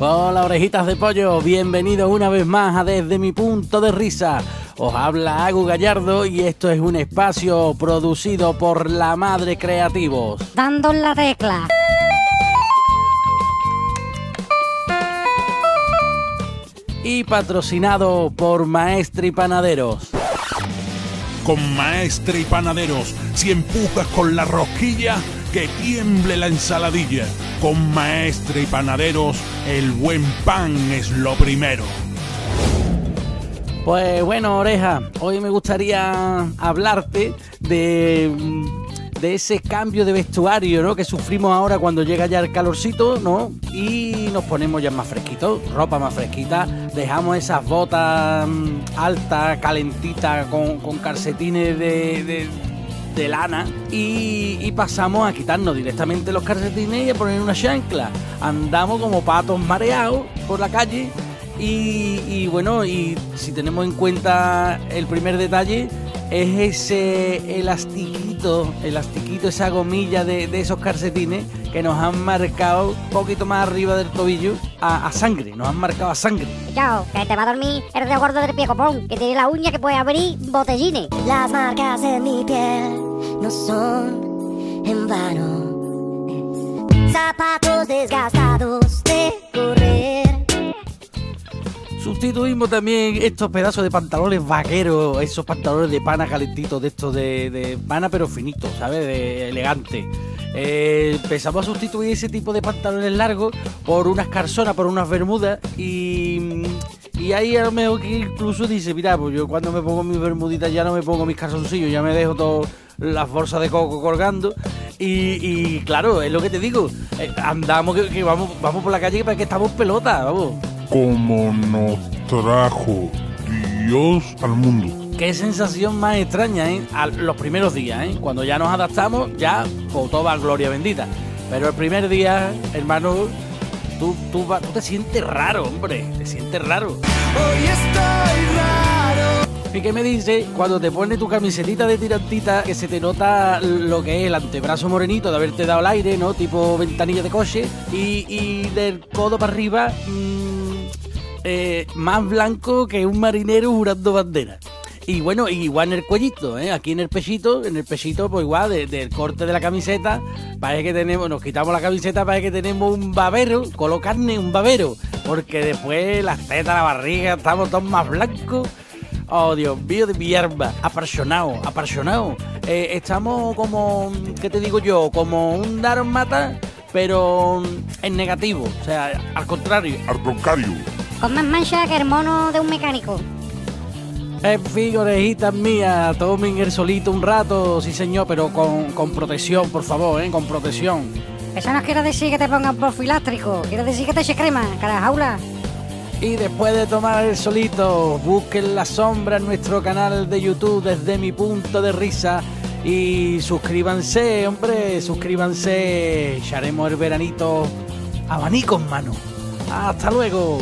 Hola orejitas de pollo, bienvenidos una vez más a Desde mi punto de risa. Os habla Agu Gallardo y esto es un espacio producido por La Madre Creativos. Dando la tecla. Y patrocinado por Maestri Panaderos. Con Maestre y Panaderos, si empujas con la rosquilla, que tiemble la ensaladilla. Con Maestre y Panaderos, el buen pan es lo primero. Pues bueno, oreja, hoy me gustaría hablarte de, de ese cambio de vestuario ¿no? que sufrimos ahora cuando llega ya el calorcito, ¿no? Y nos ponemos ya más fresquitos, ropa más fresquita, dejamos esas botas mm, altas, calentitas, con, calcetines de- de lana y, pasamos a quitarnos directamente los calcetines y a poner una chancla. Andamos como patos mareados por la calle y, y bueno, y si tenemos en cuenta el primer detalle, es ese elastiquito, elastiquito, esa gomilla de, de esos calcetines que nos han marcado un poquito más arriba del tobillo a, a sangre, nos han marcado a sangre. Chao, que te va a dormir el de gordo del pie copón, que tiene la uña que puede abrir botellines. Las marcas en mi piel no son en vano. Zapatos desgastados de correr. Sustituimos también estos pedazos de pantalones vaqueros, esos pantalones de pana calentitos, de estos de, de pana pero finitos, ¿sabes? De elegante. Eh, empezamos a sustituir ese tipo de pantalones largos por unas carzonas, por unas bermudas y, y ahí a lo mejor que incluso dice, mira, pues yo cuando me pongo mis bermuditas ya no me pongo mis calzoncillos, ya me dejo todas las bolsas de coco colgando y, claro, es lo que te digo, eh, andamos que, vamos, vamos por la calle para que estamos pelota, vamos. Como nos trajo Dios al mundo. Qué sensación más extraña, ¿eh? A los primeros días, ¿eh? Cuando ya nos adaptamos, ya, pues todo va gloria bendita. Pero el primer día, hermano, tú, tú, va- tú te sientes raro, hombre. Te sientes raro. Hoy estoy raro. ¿Y qué me dice cuando te pones tu camisetita de tirantita que se te nota lo que es el antebrazo morenito de haberte dado el aire, ¿no? Tipo ventanilla de coche. Y, y del codo para arriba, mm, eh, más blanco que un marinero jurando bandera. Y bueno, igual en el cuellito, ¿eh? aquí en el pechito, en el pechito, pues igual, de- del corte de la camiseta, parece que tenemos, nos quitamos la camiseta, parece que tenemos un babero, colocarne un babero, porque después las tetas, la barriga, estamos todos más blancos. Oh, Dios mío de mi arma, apasionado, apasionado. Eh, estamos como, ¿qué te digo yo? Como un Daron Mata, pero en negativo, o sea, al contrario. Arconcario. Con más mancha que el mono de un mecánico. En fin, orejitas mías, tomen el solito un rato, sí señor, pero con, con protección, por favor, ¿eh? Con protección. Eso no quiere decir que te pongan profilástrico, quiere decir que te eche crema, cara jaula. Y después de tomar el solito, busquen la sombra en nuestro canal de YouTube desde mi punto de risa. Y suscríbanse, hombre, suscríbanse. Echaremos el veranito abanico en mano. Hasta luego.